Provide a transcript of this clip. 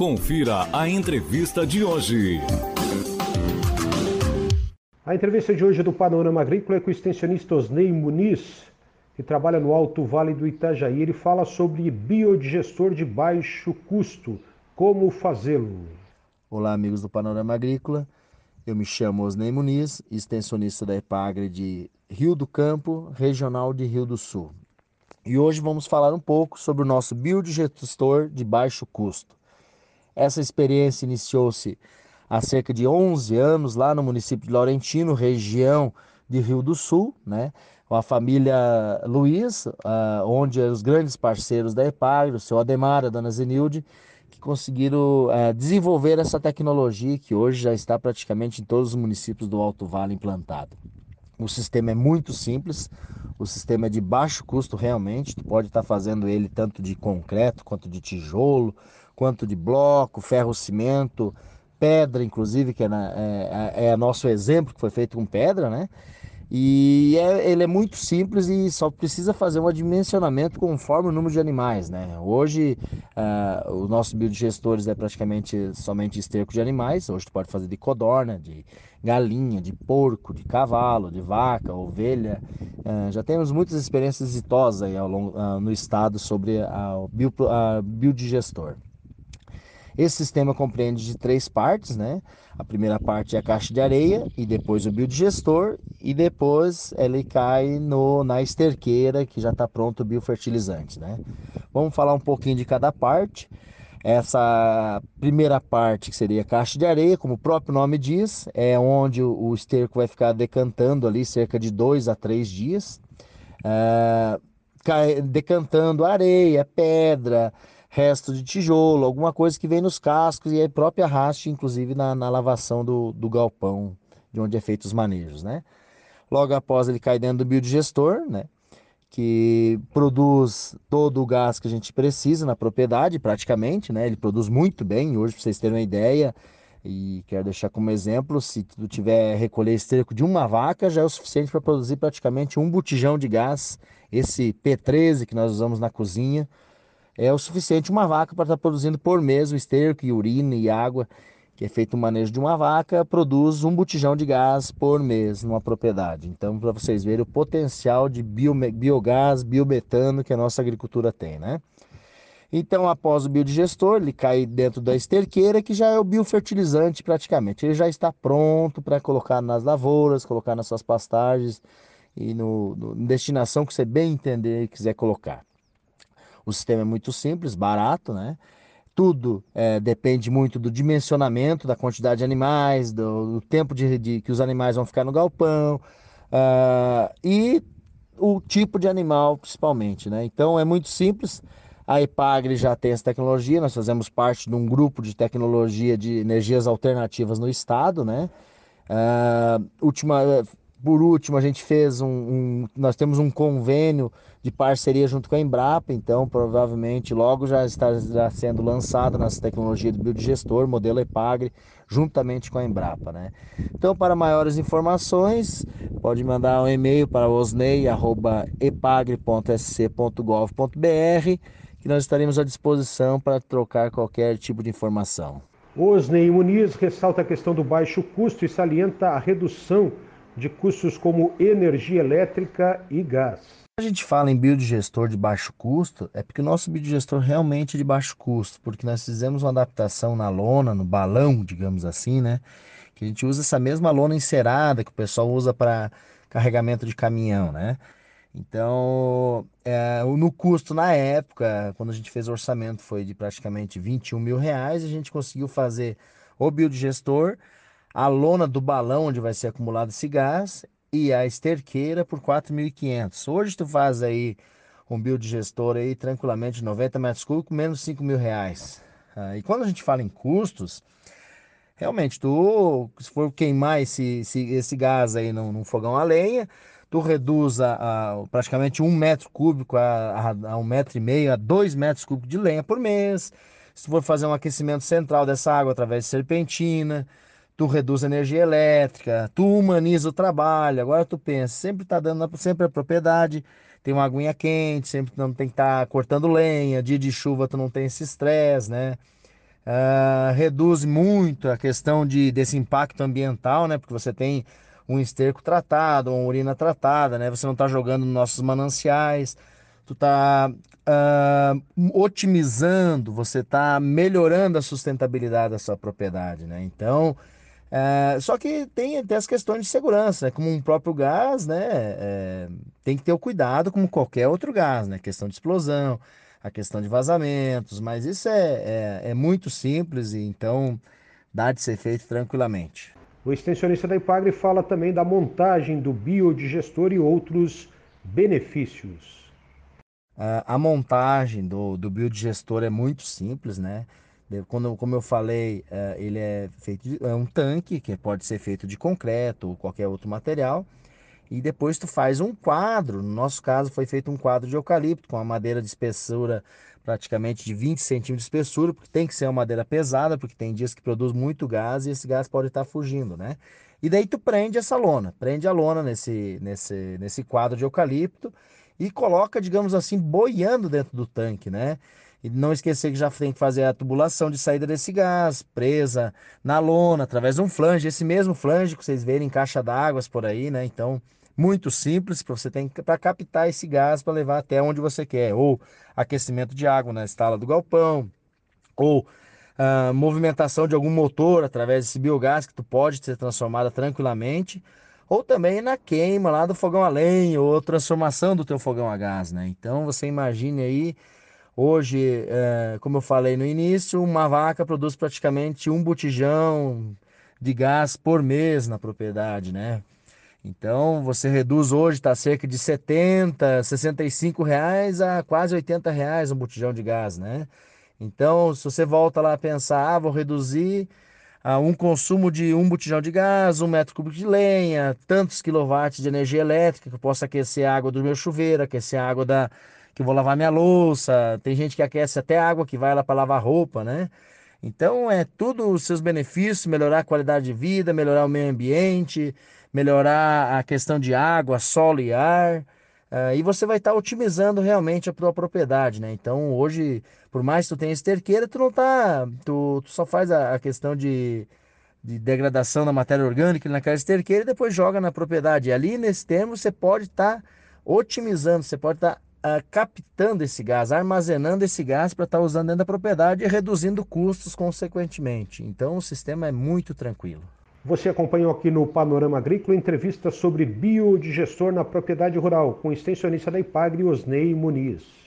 Confira a entrevista de hoje. A entrevista de hoje do Panorama Agrícola é com o extensionista Osnei Muniz, que trabalha no Alto Vale do Itajaí. Ele fala sobre biodigestor de baixo custo, como fazê-lo. Olá, amigos do Panorama Agrícola. Eu me chamo Osnei Muniz, extensionista da Epagre de Rio do Campo, regional de Rio do Sul. E hoje vamos falar um pouco sobre o nosso biodigestor de baixo custo. Essa experiência iniciou-se há cerca de 11 anos lá no município de Laurentino, região de Rio do Sul, né? com a família Luiz, uh, onde os grandes parceiros da Epagre, o seu Ademar, a dona Zenilde, que conseguiram uh, desenvolver essa tecnologia que hoje já está praticamente em todos os municípios do Alto Vale implantado. O sistema é muito simples, o sistema é de baixo custo realmente, tu pode estar fazendo ele tanto de concreto quanto de tijolo, quanto de bloco, ferro, cimento, pedra, inclusive, que é, na, é, é, é nosso exemplo, que foi feito com pedra, né? E é, ele é muito simples e só precisa fazer um dimensionamento conforme o número de animais, né? Hoje, uh, os nossos biodigestores é praticamente somente esterco de animais. Hoje tu pode fazer de codorna, de galinha, de porco, de cavalo, de vaca, ovelha. Uh, já temos muitas experiências exitosas aí ao longo, uh, no estado sobre o bio, biodigestor. Esse sistema compreende de três partes, né? A primeira parte é a caixa de areia e depois o biodigestor e depois ele cai no, na esterqueira que já está pronto o biofertilizante, né? Vamos falar um pouquinho de cada parte. Essa primeira parte, que seria a caixa de areia, como o próprio nome diz, é onde o esterco vai ficar decantando ali cerca de dois a três dias, é, decantando areia, pedra, resto de tijolo, alguma coisa que vem nos cascos e a própria raste, inclusive na, na lavação do, do galpão de onde é feito os manejos, né? Logo após ele cai dentro do biodigestor, né? Que produz todo o gás que a gente precisa na propriedade, praticamente, né? Ele produz muito bem. Hoje, para vocês terem uma ideia, e quero deixar como exemplo, se tu tiver recolher esterco de uma vaca, já é o suficiente para produzir praticamente um botijão de gás. Esse P13 que nós usamos na cozinha, é o suficiente uma vaca para estar produzindo por mês o esterco e urina e água que é feito o manejo de uma vaca, produz um botijão de gás por mês numa propriedade. Então, para vocês verem o potencial de bio, biogás, biometano que a nossa agricultura tem, né? Então, após o biodigestor, ele cai dentro da esterqueira, que já é o biofertilizante praticamente. Ele já está pronto para colocar nas lavouras, colocar nas suas pastagens e no, no destinação que você bem entender e quiser colocar. O sistema é muito simples, barato, né? Tudo é, depende muito do dimensionamento, da quantidade de animais, do, do tempo de, de, que os animais vão ficar no galpão uh, e o tipo de animal, principalmente, né? Então é muito simples. A Epagre já tem essa tecnologia, nós fazemos parte de um grupo de tecnologia de energias alternativas no estado, né? Uh, última, por último, a gente fez um, um, Nós temos um convênio de parceria junto com a Embrapa, então provavelmente logo já estará sendo lançado nessa tecnologia do biodigestor, modelo EPAGRE, juntamente com a Embrapa. Né? Então, para maiores informações, pode mandar um e-mail para osnei.epagre.sc.gov.br que nós estaremos à disposição para trocar qualquer tipo de informação. Osnei Muniz ressalta a questão do baixo custo e salienta a redução de custos como energia elétrica e gás. A gente fala em biodigestor de baixo custo, é porque o nosso biodigestor realmente é de baixo custo, porque nós fizemos uma adaptação na lona, no balão, digamos assim, né? Que a gente usa essa mesma lona encerada que o pessoal usa para carregamento de caminhão, né? Então, é, no custo na época, quando a gente fez o orçamento, foi de praticamente 21 mil reais, a gente conseguiu fazer o biodigestor a lona do balão onde vai ser acumulado esse gás e a esterqueira por 4.500. Hoje tu faz aí um biodigestor aí tranquilamente 90 metros cúbicos, menos 5 mil reais. Ah, e quando a gente fala em custos, realmente tu, se for queimar esse, esse, esse gás aí num, num, fogão a lenha, tu reduz a, a, praticamente um metro cúbico a, a, a um metro e meio, a dois metros cúbicos de lenha por mês. Se tu for fazer um aquecimento central dessa água através de serpentina, tu reduz a energia elétrica, tu humaniza o trabalho. Agora tu pensa, sempre tá dando sempre a propriedade, tem uma aguinha quente, sempre não tem que estar tá cortando lenha, dia de chuva tu não tem esse estresse, né? uh, reduz muito a questão de, desse impacto ambiental, né? Porque você tem um esterco tratado, uma urina tratada, né? Você não está jogando nos nossos mananciais, tu está uh, otimizando, você está melhorando a sustentabilidade da sua propriedade, né? Então, uh, só que tem até as questões de segurança, né? como um próprio gás, né? É, tem que ter o cuidado como qualquer outro gás, né? Questão de explosão, a questão de vazamentos, mas isso é, é, é muito simples e então dá de ser feito tranquilamente. O extensionista da Ipagre fala também da montagem do biodigestor e outros benefícios. A montagem do, do biodigestor é muito simples, né? Quando, como eu falei, é, ele é feito de, é um tanque que pode ser feito de concreto ou qualquer outro material. E depois tu faz um quadro. No nosso caso foi feito um quadro de eucalipto com uma madeira de espessura praticamente de 20 centímetros de espessura, porque tem que ser uma madeira pesada, porque tem dias que produz muito gás e esse gás pode estar fugindo, né? E daí tu prende essa lona, prende a lona nesse, nesse, nesse quadro de eucalipto e coloca, digamos assim, boiando dentro do tanque, né? E não esquecer que já tem que fazer a tubulação de saída desse gás, presa na lona, através de um flange, esse mesmo flange que vocês verem em caixa d'água por aí, né? Então, muito simples para você tem para captar esse gás para levar até onde você quer, ou aquecimento de água na estala do galpão, ou uh, movimentação de algum motor através desse biogás que tu pode ser transformada tranquilamente, ou também na queima lá do fogão a lenha, ou transformação do teu fogão a gás, né? Então você imagine aí, hoje, uh, como eu falei no início, uma vaca produz praticamente um botijão de gás por mês na propriedade, né? Então você reduz hoje, está cerca de 70, 65 reais a quase 80 reais um botijão de gás, né? Então, se você volta lá a pensar, ah, vou reduzir a um consumo de um botijão de gás, um metro cúbico de lenha, tantos quilowatts de energia elétrica que eu posso aquecer a água do meu chuveiro, aquecer a água da que vou lavar minha louça. Tem gente que aquece até água que vai lá para lavar roupa, né? Então é tudo os seus benefícios, melhorar a qualidade de vida, melhorar o meio ambiente, melhorar a questão de água, solo e ar. Uh, e você vai estar tá otimizando realmente a tua propriedade, né? Então hoje, por mais que tu tenha esterqueira, tu não tá. Tu, tu só faz a, a questão de, de, degradação da matéria orgânica naquela esterqueira e depois joga na propriedade. E ali nesse termo você pode estar tá otimizando, você pode estar tá, uh, captando esse gás, armazenando esse gás para estar tá usando dentro da propriedade e reduzindo custos consequentemente. Então o sistema é muito tranquilo. Você acompanhou aqui no Panorama Agrícola entrevista sobre biodigestor na propriedade rural com extensionista da Ipagre, Osnei Muniz.